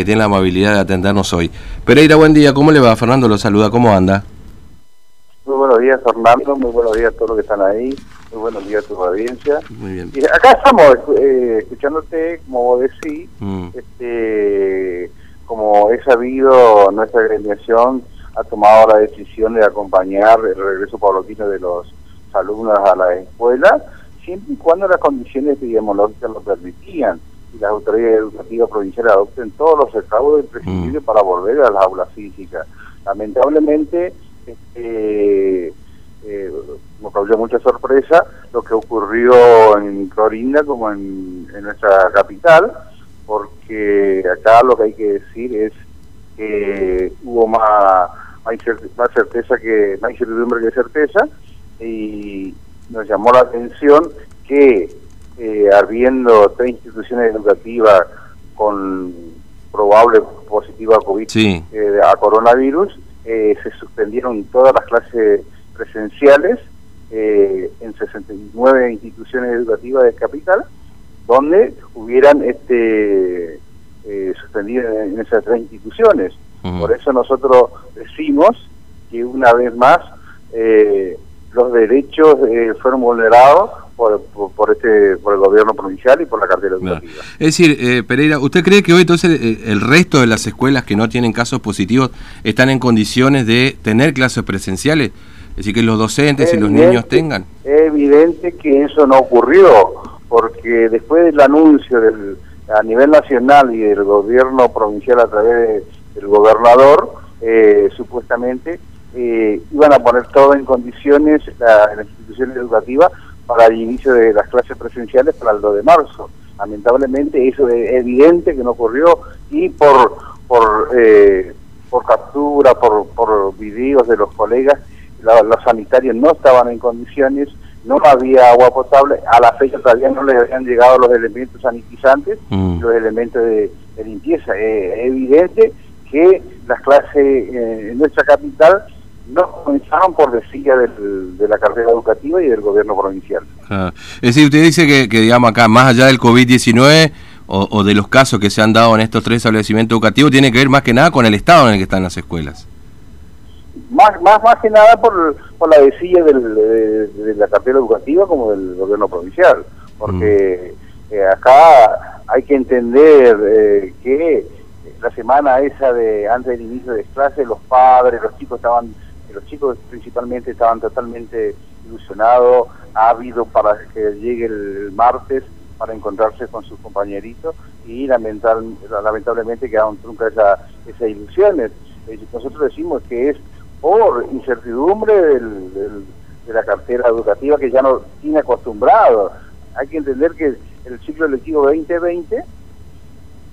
que tiene la amabilidad de atendernos hoy. Pereira, buen día, ¿cómo le va? Fernando lo saluda, ¿cómo anda? Muy buenos días, Fernando, muy buenos días a todos los que están ahí, muy buenos días a tu audiencia. Muy bien. Y acá estamos eh, escuchándote, como vos decís, Mm. este, como he sabido, nuestra agremiación ha tomado la decisión de acompañar el regreso paulatino de los alumnos a la escuela, siempre y cuando las condiciones epidemiológicas lo permitían y las autoridades educativas provinciales adopten todos los recaudos imprescindibles para volver a las aulas físicas. Lamentablemente, este, eh, nos causó mucha sorpresa lo que ocurrió en Clorinda como en, en nuestra capital, porque acá lo que hay que decir es que hubo más, más certeza que más incertidumbre que certeza y nos llamó la atención que eh, habiendo tres instituciones educativas con probable positiva a COVID Sí. eh, a coronavirus, eh, se suspendieron todas las clases presenciales eh, en 69 instituciones educativas de capital, donde hubieran este eh, suspendido en, esas tres instituciones. Por eso nosotros decimos que una vez más eh, los derechos eh, fueron vulnerados por, por, por este por el gobierno provincial y por la cartera educativa. Es decir, eh, Pereira, ¿usted cree que hoy entonces eh, el resto de las escuelas que no tienen casos positivos están en condiciones de tener clases presenciales? Es decir, que los docentes y los Evidente- niños tengan. Es evidente que eso no ocurrió, porque después del anuncio del, a nivel nacional y del gobierno provincial a través de- del gobernador, eh, supuestamente eh, iban a poner todo en condiciones la, las instituciones educativas para el inicio de las clases presenciales para el 2 de marzo. Lamentablemente eso es evidente que no ocurrió y por por eh, por captura, por, por videos de los colegas, la- los sanitarios no estaban en condiciones, no había agua potable, a la fecha todavía no les habían llegado los elementos sanitizantes, Mm. los elementos de, de limpieza. Eh, es evidente que las clases eh, en nuestra capital no comenzaron por decía del- de la carrera educativa y del gobierno provincial. Ah, Es decir, usted dice que, que, digamos, acá, más allá del COVID-19 o, o de los casos que se han dado en estos tres establecimientos educativos, tiene que ver más que nada con el estado en el que están las escuelas. Más, más, más que nada por, por la decilla del- de, de la cartera educativa como del gobierno provincial, porque eh, acá hay que entender eh, que la semana esa de antes del inicio de clases, los padres, los chicos estaban, los chicos principalmente estaban totalmente ilusionados, ávidos para que llegue el martes para encontrarse con sus compañeritos y lamental, lamentablemente quedaron truncas esa- esas ilusiones. Eh, Nosotros decimos que es por incertidumbre del- de la cartera educativa que ya no tiene acostumbrado. Hay que entender que el ciclo lectivo 2020,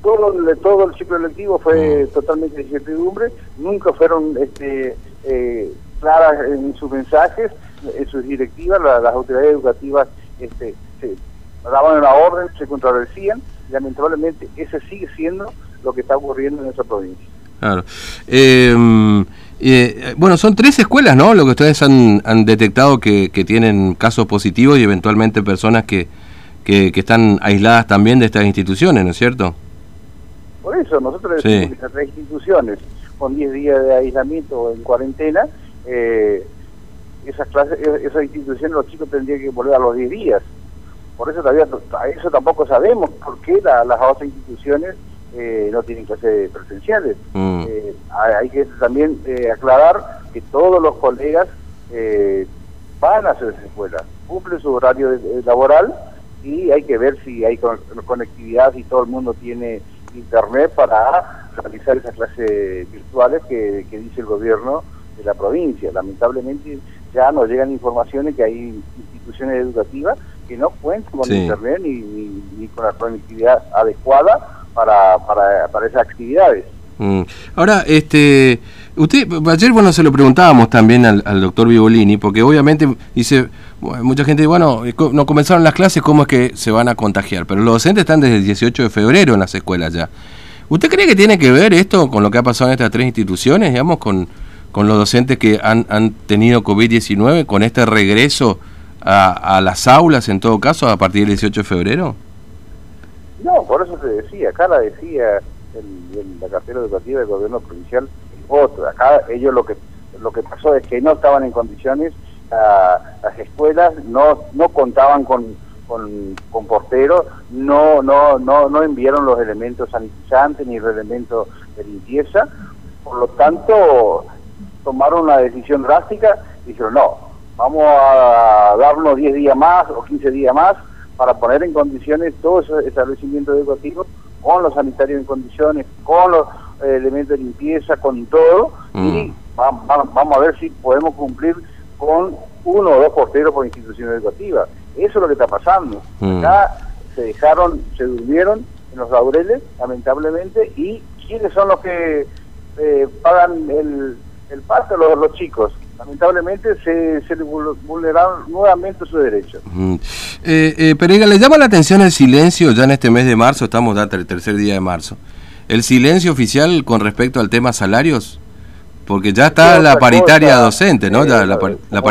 todo el, todo el ciclo lectivo fue totalmente de incertidumbre, nunca fueron este, eh, claras en sus mensajes, en sus directivas, la- las autoridades educativas este, se daban una orden, se contradecían, y lamentablemente ese sigue siendo lo que está ocurriendo en nuestra provincia. Claro. Eh, eh, bueno, son tres escuelas, ¿no? Lo que ustedes han, han detectado que, que tienen casos positivos y eventualmente personas que, que, que están aisladas también de estas instituciones, ¿no es cierto? Por eso, nosotros Sí. decimos que estas tres instituciones con 10 días de aislamiento o en cuarentena, eh, esas clases, e- esas instituciones los chicos tendrían que volver a los 10 días. Por eso todavía a eso tampoco sabemos por qué la- las otras instituciones eh, no tienen clases presenciales. Mm. Eh, hay que también eh, aclarar que todos los colegas eh, van a hacer esa escuela, cumplen su horario de- de laboral y hay que ver si hay con- conectividad, si todo el mundo tiene internet para realizar esas clases virtuales que, que dice el gobierno de la provincia. Lamentablemente ya nos llegan informaciones que hay instituciones educativas que no cuentan con Sí. internet ni, ni- ni con la conectividad adecuada para, para, para esas actividades. Mm. Ahora, este, usted, ayer bueno se lo preguntábamos también al, al doctor Vivolini, porque obviamente dice, mucha gente, bueno, eh, no comenzaron las clases, ¿cómo es que se van a contagiar? Pero los docentes están desde el 18 de febrero en las escuelas ya. ¿Usted cree que tiene que ver esto con lo que ha pasado en estas tres instituciones, digamos, con, con los docentes que han, han tenido COVID-19, con este regreso a, a las aulas en todo caso a partir del 18 de febrero? No, por eso te decía, acá la decía la cartera educativa del gobierno provincial otro. Acá ellos lo que lo que pasó es que no estaban en condiciones, las escuelas no, no contaban con, con, con porteros, no, no, no, no enviaron los elementos sanitizantes ni los elementos de limpieza, por lo tanto tomaron una decisión drástica y dijeron no, vamos a darnos 10 días más o 15 días más para poner en condiciones todo ese establecimiento educativo con los sanitarios en condiciones, con los elementos de limpieza, con todo, y mm. vamos a ver si podemos cumplir con uno o dos porteros por institución educativa. Eso es lo que está pasando. Mm. Acá se dejaron, se durmieron en los laureles, lamentablemente, y ¿quiénes son los que eh, pagan el, el pato? Los, los chicos lamentablemente se, se vulneraron nuevamente sus derechos. Eh, eh, Pereira, ¿le llama la atención el silencio ya en este mes de marzo? Estamos dando el tercer día de marzo. ¿El silencio oficial con respecto al tema salarios? Porque ya está la paritaria docente, ¿no? ya la, la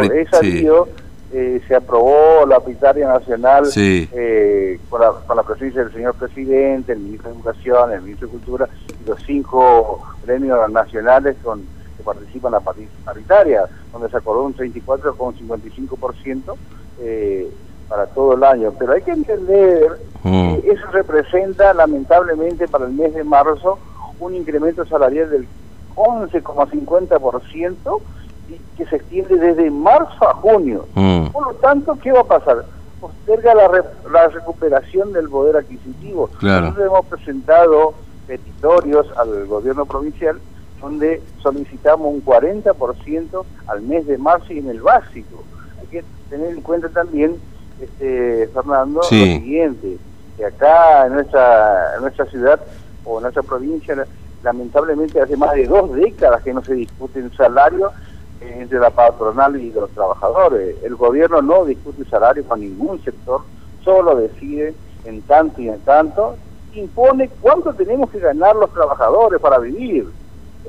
eh, se aprobó la paritaria nacional eh, con, la, con, la, presencia del señor presidente, el ministro de Educación, el ministro de Cultura y los cinco gremios nacionales con participa en la paritaria, donde se acordó un 34,55% eh, para todo el año. Pero hay que entender mm. que eso representa lamentablemente para el mes de marzo un incremento salarial del 11,50% y que se extiende desde marzo a junio. Mm. Por lo tanto, ¿qué va a pasar? Posterga la, la recuperación del poder adquisitivo. Nosotros hemos presentado petitorios al gobierno provincial donde solicitamos un 40% al mes de marzo y en el básico. Hay que tener en cuenta también, este, Fernando, lo siguiente, que acá en nuestra, en nuestra ciudad o en nuestra provincia, lamentablemente hace más de dos décadas que no se discute un salario entre la patronal y los trabajadores. El gobierno no discute salario con ningún sector, solo decide en tanto y en tanto, impone cuánto tenemos que ganar los trabajadores para vivir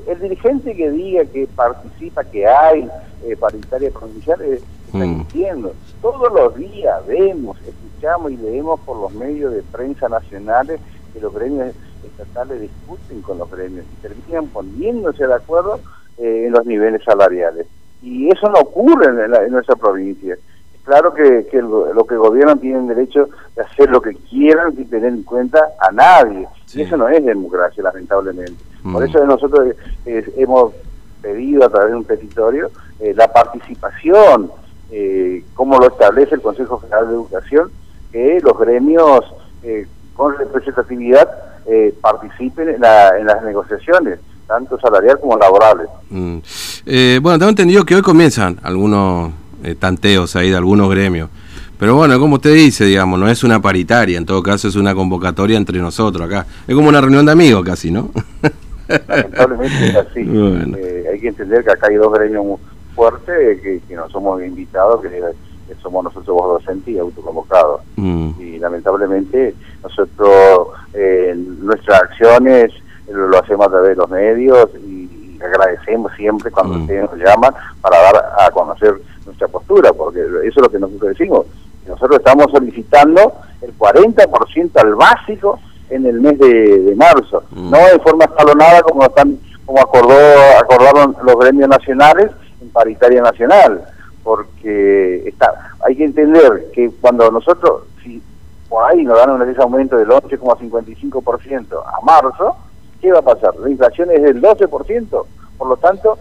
el dirigente que diga que participa, que hay eh, paritaria provincial, eh, está mm. Todos los días vemos, escuchamos y leemos por los medios de prensa nacionales que los gremios estatales discuten con los gremios y terminan poniéndose de acuerdo eh, en los niveles salariales. Y eso no ocurre en, nuestra provincia. Claro que, que lo que gobiernan tienen derecho de hacer lo que quieran sin tener en cuenta a nadie. Y eso no es democracia, lamentablemente. Por mm. eso nosotros eh, hemos pedido a través de un petitorio eh, la participación, eh, como lo establece el Consejo General de Educación, que los gremios con representatividad participen en, las negociaciones, tanto salarial como laborales. Mm. bueno, tengo entendido que hoy comienzan algunos tanteos ahí de algunos gremios. Pero bueno, como usted dice, digamos, no es una paritaria, en todo caso es una convocatoria entre nosotros acá. Es como una reunión de amigos casi, ¿no? Lamentablemente es así. Eh, hay que entender que acá hay dos gremios muy fuertes, que, que no somos invitados, que, somos nosotros vos docentes y autoconvocados. Mm. Y lamentablemente nosotros, eh, nuestras acciones lo hacemos a través de los medios y, agradecemos siempre cuando mm. ustedes nos llaman para dar a conocer nuestra postura, porque eso es lo que nosotros decimos. Nosotros estamos solicitando el 40% al básico en el mes de, marzo, mm. no de forma escalonada como están como acordó acordaron los gremios nacionales paritaria nacional, porque está hay que entender que cuando nosotros si por ahí nos dan un aumento del 11,55% a marzo, ¿qué va a pasar? La inflación es del 12%, por lo tanto,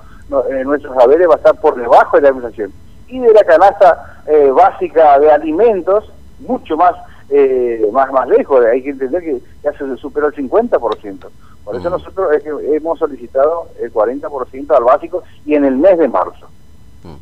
eh, nuestros haberes va a estar por debajo de la inflación. Y de la canasta eh, básica de alimentos, mucho más eh, más más lejos. Hay que entender que ya se superó el 50%. Por eso nosotros hemos solicitado el 40% al básico y en el mes de marzo. Mm.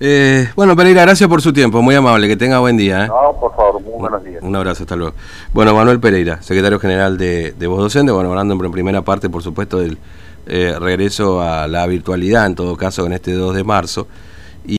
Eh, bueno, Pereira, gracias por su tiempo, muy amable, que tenga buen día. ¿eh? No, por favor, muy buenos días. Un abrazo, hasta luego. Bueno, Manuel Pereira, secretario general de, de Voz Docente, bueno, hablando en primera parte, por supuesto, del regreso a la virtualidad, en todo caso, en este 2 de marzo.